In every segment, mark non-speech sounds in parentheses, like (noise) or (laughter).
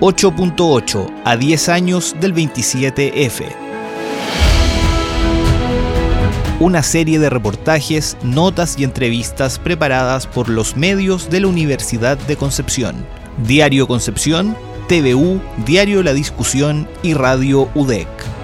8.8 a 10 años del 27F. Una serie de reportajes, notas y entrevistas preparadas por los medios de la Universidad de Concepción. Diario Concepción, TVU, Diario La Discusión y Radio UDEC.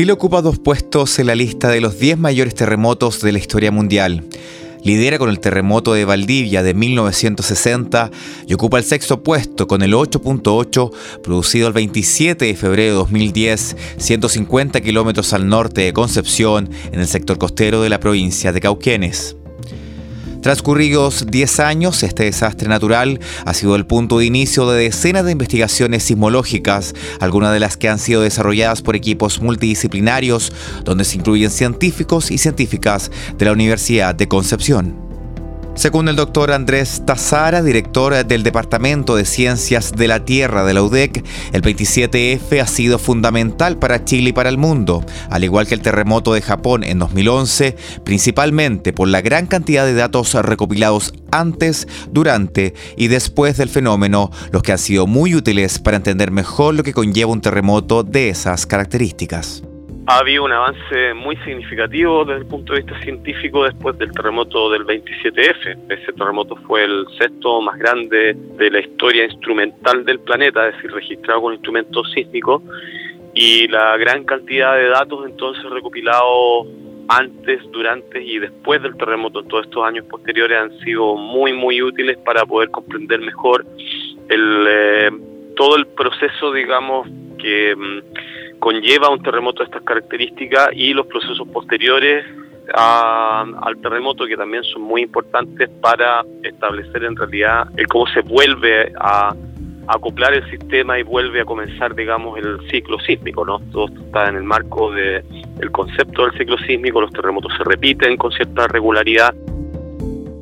Chile ocupa dos puestos en la lista de los 10 mayores terremotos de la historia mundial. Lidera con el terremoto de Valdivia de 1960 y ocupa el sexto puesto con el 8.8 producido el 27 de febrero de 2010, 150 kilómetros al norte de Concepción, en el sector costero de la provincia de Cauquenes. Transcurridos 10 años, este desastre natural ha sido el punto de inicio de decenas de investigaciones sismológicas, algunas de las que han sido desarrolladas por equipos multidisciplinarios, donde se incluyen científicos y científicas de la Universidad de Concepción. Según el doctor Andrés Tazara, director del Departamento de Ciencias de la Tierra de la UDEC, el 27F ha sido fundamental para Chile y para el mundo, al igual que el terremoto de Japón en 2011, principalmente por la gran cantidad de datos recopilados antes, durante y después del fenómeno, los que han sido muy útiles para entender mejor lo que conlleva un terremoto de esas características ha habido un avance muy significativo desde el punto de vista científico después del terremoto del 27F. Ese terremoto fue el sexto más grande de la historia instrumental del planeta, es decir, registrado con instrumentos sísmicos, y la gran cantidad de datos entonces recopilados antes, durante y después del terremoto en todos estos años posteriores han sido muy, muy útiles para poder comprender mejor el, eh, todo el proceso, digamos, que mm, conlleva un terremoto de estas características y los procesos posteriores al terremoto que también son muy importantes para establecer en realidad el cómo se vuelve a, acoplar el sistema y vuelve a comenzar digamos el ciclo sísmico no todo esto está en el marco de el concepto del ciclo sísmico los terremotos se repiten con cierta regularidad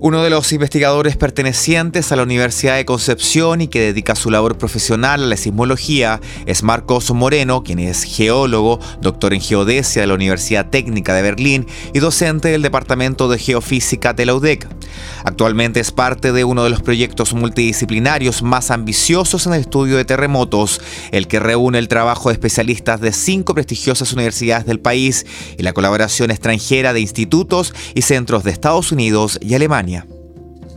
uno de los investigadores pertenecientes a la Universidad de Concepción y que dedica su labor profesional a la sismología es Marcos Moreno, quien es geólogo, doctor en geodesia de la Universidad Técnica de Berlín y docente del Departamento de Geofísica de la UDEC. Actualmente es parte de uno de los proyectos multidisciplinarios más ambiciosos en el estudio de terremotos, el que reúne el trabajo de especialistas de cinco prestigiosas universidades del país y la colaboración extranjera de institutos y centros de Estados Unidos y Alemania.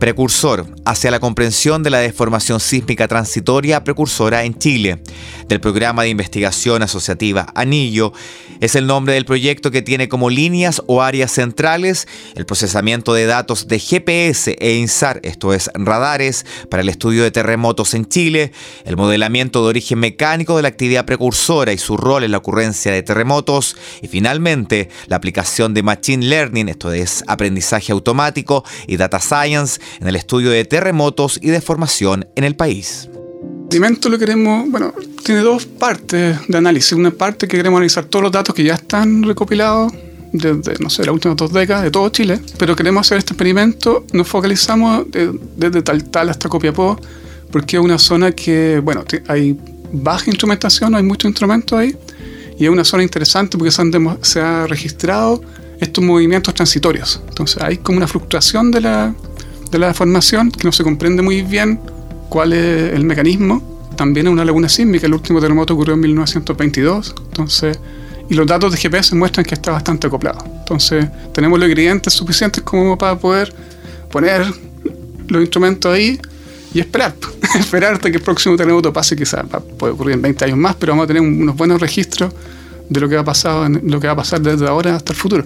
Precursor hacia la comprensión de la deformación sísmica transitoria precursora en Chile, del programa de investigación asociativa Anillo, es el nombre del proyecto que tiene como líneas o áreas centrales el procesamiento de datos de GPS e INSAR, esto es radares, para el estudio de terremotos en Chile, el modelamiento de origen mecánico de la actividad precursora y su rol en la ocurrencia de terremotos, y finalmente la aplicación de Machine Learning, esto es aprendizaje automático y Data Science, en el estudio de terremotos y deformación en el país. El experimento lo queremos, bueno, tiene dos partes de análisis. Una parte que queremos analizar todos los datos que ya están recopilados desde, no sé, las últimas dos décadas de todo Chile, pero queremos hacer este experimento, nos focalizamos desde Tal Tal hasta Copiapó, porque es una zona que, bueno, hay baja instrumentación, hay muchos instrumentos ahí, y es una zona interesante porque se han, se ha registrado estos movimientos transitorios. Entonces hay como una fluctuación de la, de la formación que no se comprende muy bien cuál es el mecanismo. También es una laguna sísmica, el último terremoto ocurrió en 1922, entonces, y los datos de GPS muestran que está bastante acoplado. Entonces, tenemos los ingredientes suficientes como para poder poner los instrumentos ahí y esperar, (laughs) esperar hasta que el próximo terremoto pase, quizás puede ocurrir en 20 años más, pero vamos a tener unos buenos registros de lo que va a pasar, lo que va a pasar desde ahora hasta el futuro.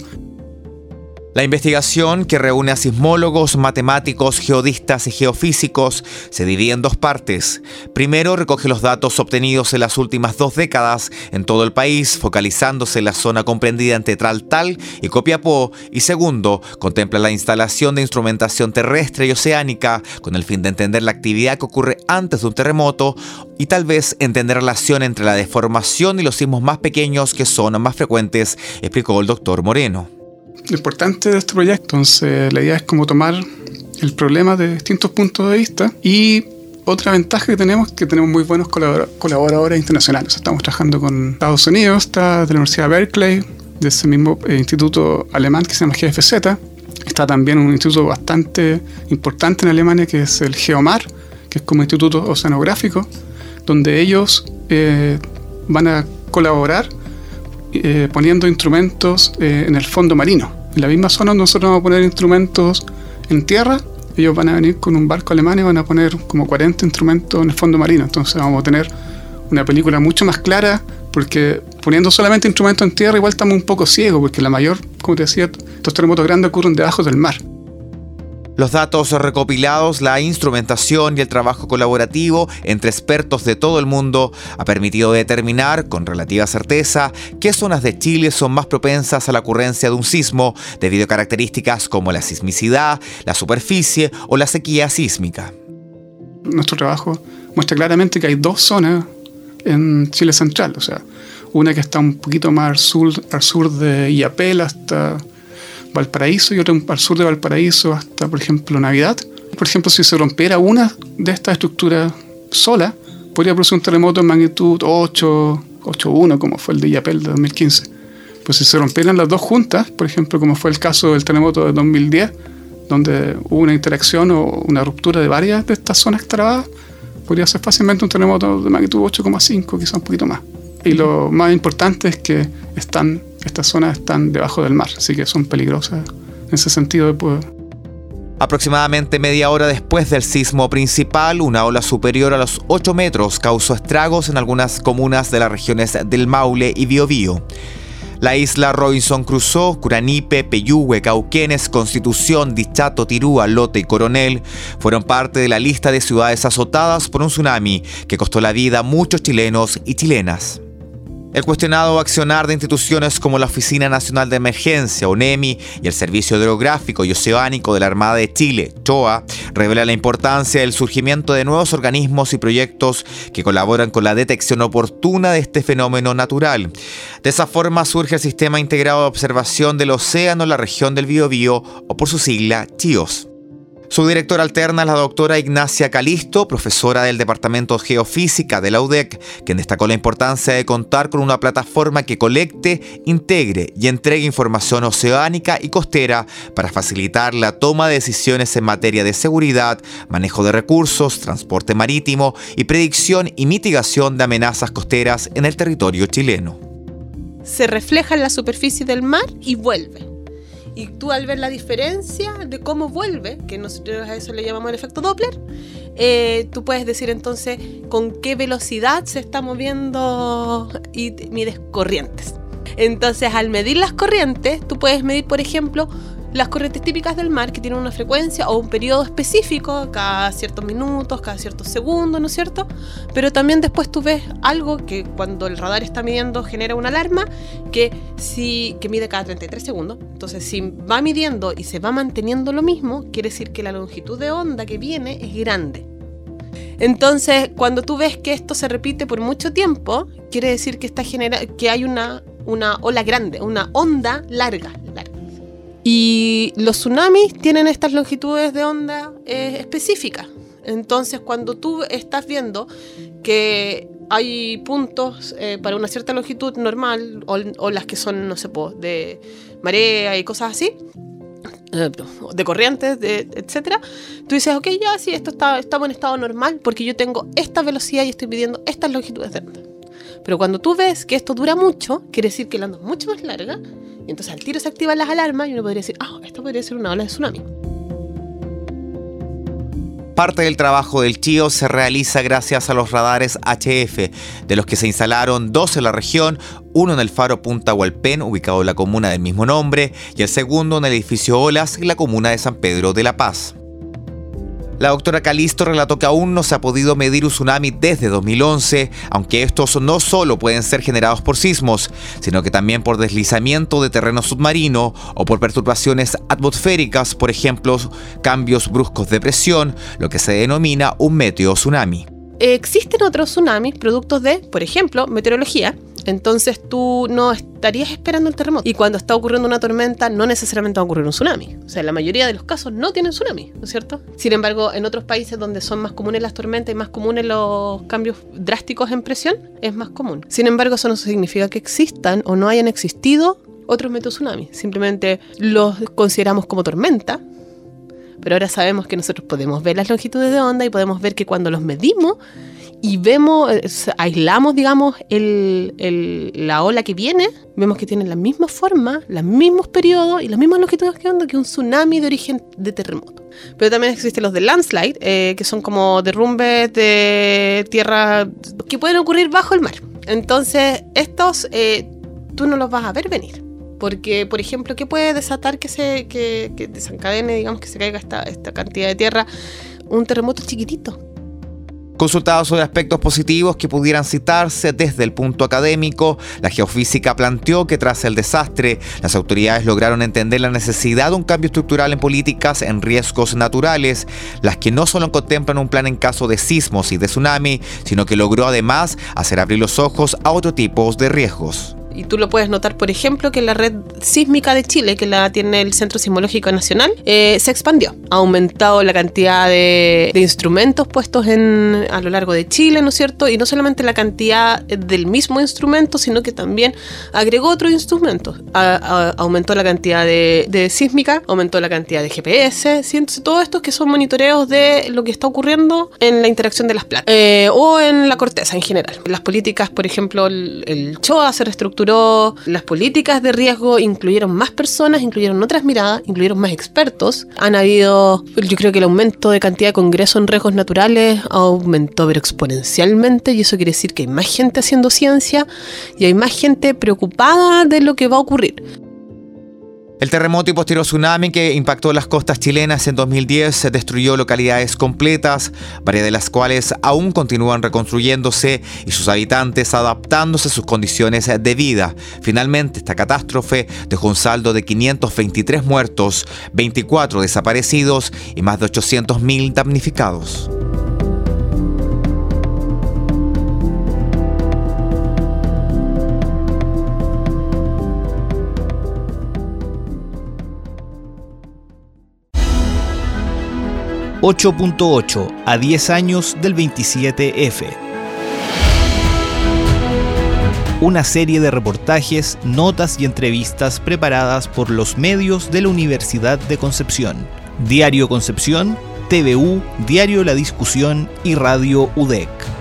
La investigación, que reúne a sismólogos, matemáticos, geodistas y geofísicos, se divide en dos partes. Primero, recoge los datos obtenidos en las últimas dos décadas en todo el país, focalizándose en la zona comprendida entre Traltal y Copiapó. Y segundo, contempla la instalación de instrumentación terrestre y oceánica con el fin de entender la actividad que ocurre antes de un terremoto y tal vez entender la relación entre la deformación y los sismos más pequeños que son más frecuentes, explicó el doctor Moreno lo importante de este proyecto. Entonces, la idea es como tomar el problema de distintos puntos de vista y otra ventaja que tenemos es que tenemos muy buenos colaboradores internacionales. Estamos trabajando con Estados Unidos, está de la Universidad Berkeley, de ese mismo eh, instituto alemán que se llama GFZ. Está también un instituto bastante importante en Alemania que es el Geomar, que es como instituto oceanográfico, donde ellos eh, van a colaborar eh, poniendo instrumentos en el fondo marino. En la misma zona nosotros vamos a poner instrumentos en tierra, ellos van a venir con un barco alemán y van a poner como 40 instrumentos en el fondo marino. Entonces vamos a tener una película mucho más clara, porque poniendo solamente instrumentos en tierra igual estamos un poco ciegos, porque la mayor, como te decía, estos terremotos grandes ocurren debajo del mar. Los datos recopilados, la instrumentación y el trabajo colaborativo entre expertos de todo el mundo ha permitido determinar con relativa certeza qué zonas de Chile son más propensas a la ocurrencia de un sismo debido a características como la sismicidad, la superficie o la sequía sísmica. Nuestro trabajo muestra claramente que hay dos zonas en Chile central, o sea, una que está un poquito más al sur, al sur de Iapel hasta Valparaíso y otra al sur de Valparaíso hasta, por ejemplo, Navidad. Por ejemplo, si se rompiera una de estas estructuras sola, podría producir un terremoto en magnitud 8, 8.1, como fue el de Iapel de 2015. Pues si se rompieran las dos juntas, por ejemplo, como fue el caso del terremoto de 2010, donde hubo una interacción o una ruptura de varias de estas zonas trabadas, podría ser fácilmente un terremoto de magnitud 8,5, quizá un poquito más. Y lo más importante es que están, estas zonas están debajo del mar, así que son peligrosas en ese sentido de poder. Aproximadamente media hora después del sismo principal, una ola superior a los 8 metros causó estragos en algunas comunas de las regiones del Maule y Biobío. La isla Robinson Crusoe, Curanipe, Peyúgue, Cauquenes, Constitución, Dichato, Tirúa, Lote y Coronel fueron parte de la lista de ciudades azotadas por un tsunami que costó la vida a muchos chilenos y chilenas. El cuestionado accionar de instituciones como la Oficina Nacional de Emergencia, ONEMI, y el Servicio Hidrográfico y Oceánico de la Armada de Chile, CHOA, revela la importancia del surgimiento de nuevos organismos y proyectos que colaboran con la detección oportuna de este fenómeno natural. De esa forma surge el Sistema Integrado de Observación del Océano en la región del Biobío, o por su sigla, CHIOS. Su directora alterna es la doctora Ignacia Calisto, profesora del Departamento de Geofísica de la UDEC, quien destacó la importancia de contar con una plataforma que colecte, integre y entregue información oceánica y costera para facilitar la toma de decisiones en materia de seguridad, manejo de recursos, transporte marítimo y predicción y mitigación de amenazas costeras en el territorio chileno. Se refleja en la superficie del mar y vuelve y tú al ver la diferencia de cómo vuelve, que nosotros a eso le llamamos el efecto Doppler, eh, tú puedes decir entonces con qué velocidad se está moviendo y mides corrientes. Entonces al medir las corrientes, tú puedes medir, por ejemplo, las corrientes típicas del mar que tienen una frecuencia o un periodo específico, cada ciertos minutos, cada ciertos segundos, ¿no es cierto? Pero también después tú ves algo que cuando el radar está midiendo genera una alarma que, si, que mide cada 33 segundos. Entonces, si va midiendo y se va manteniendo lo mismo, quiere decir que la longitud de onda que viene es grande. Entonces, cuando tú ves que esto se repite por mucho tiempo, quiere decir que, está genera que hay una, una ola grande, una onda larga, larga. Y los tsunamis tienen estas longitudes de onda eh, específicas. Entonces, cuando tú estás viendo que hay puntos eh, para una cierta longitud normal, o, las que son, no sé, de marea y cosas así, eh, de corrientes, de, etcétera, tú dices, ok, ya sí, esto está, estamos en estado normal porque yo tengo esta velocidad y estoy midiendo estas longitudes de onda. Pero cuando tú ves que esto dura mucho, quiere decir que la onda es mucho más larga, y entonces al tiro se activan las alarmas y uno podría decir, ah, esto podría ser una ola de tsunami. Parte del trabajo del CHIO se realiza gracias a los radares HF, de los que se instalaron dos en la región, uno en el faro Punta Hualpén, ubicado en la comuna del mismo nombre, y el segundo en el edificio Olas, en la comuna de San Pedro de la Paz. La doctora Calisto relató que aún no se ha podido medir un tsunami desde 2011, aunque estos no solo pueden ser generados por sismos, sino que también por deslizamiento de terreno submarino o por perturbaciones atmosféricas, por ejemplo, cambios bruscos de presión, lo que se denomina un meteo tsunami. Existen otros tsunamis productos de, por ejemplo, meteorología, entonces tú no estarías esperando el terremoto. Y cuando está ocurriendo una tormenta, no necesariamente va a ocurrir un tsunami. O sea, la mayoría de los casos no tienen tsunami, ¿no es cierto? Sin embargo, en otros países donde son más comunes las tormentas y más comunes los cambios drásticos en presión, es más común. Sin embargo, eso no significa que existan o no hayan existido otros tsunami. Simplemente los consideramos como tormenta, pero ahora sabemos que nosotros podemos ver las longitudes de onda y podemos ver que cuando los medimos y vemos, eh, aislamos, digamos, la ola que viene, vemos que tienen la misma forma, los mismos periodos y las mismas longitudes que onda que un tsunami de origen de terremoto. Pero también existen los de landslide, eh, que son como derrumbes de tierra que pueden ocurrir bajo el mar. Entonces, estos eh, tú no los vas a ver venir. Porque, por ejemplo, ¿qué puede desatar que se que, desencadene, digamos, que se caiga esta, esta cantidad de tierra? Un terremoto chiquitito Consultado sobre aspectos positivos que pudieran citarse desde el punto académico, la geofísica planteó que tras el desastre, las autoridades lograron entender la necesidad de un cambio estructural en políticas en riesgos naturales, las que no solo contemplan un plan en caso de sismos y de tsunami, sino que logró además hacer abrir los ojos a otro tipo de riesgos y tú lo puedes notar, por ejemplo, que la red sísmica de Chile, que la tiene el Centro Sismológico Nacional, eh, se expandió. Ha aumentado la cantidad de, instrumentos puestos en, a lo largo de Chile, ¿no es cierto? Y no solamente la cantidad del mismo instrumento, sino que también agregó otros instrumentos. aumentó la cantidad de, sísmica, aumentó la cantidad de GPS, todo esto que son monitoreos de lo que está ocurriendo en la interacción de las placas eh, o en la corteza en general. Las políticas, por ejemplo, el, el CHOA se reestructuró las políticas de riesgo, incluyeron más personas, incluyeron otras miradas, incluyeron más expertos. Han habido, yo creo que el aumento de cantidad de congresos en riesgos naturales aumentó pero exponencialmente y eso quiere decir que hay más gente haciendo ciencia y hay más gente preocupada de lo que va a ocurrir. El terremoto y posterior tsunami que impactó las costas chilenas en 2010 destruyó localidades completas, varias de las cuales aún continúan reconstruyéndose y sus habitantes adaptándose a sus condiciones de vida. Finalmente, esta catástrofe dejó un saldo de 523 muertos, 24 desaparecidos y más de 800.000 damnificados. 8.8 a 10 años del 27F. Una serie de reportajes, notas y entrevistas preparadas por los medios de la Universidad de Concepción. Diario Concepción, TVU, Diario La Discusión y Radio UDEC.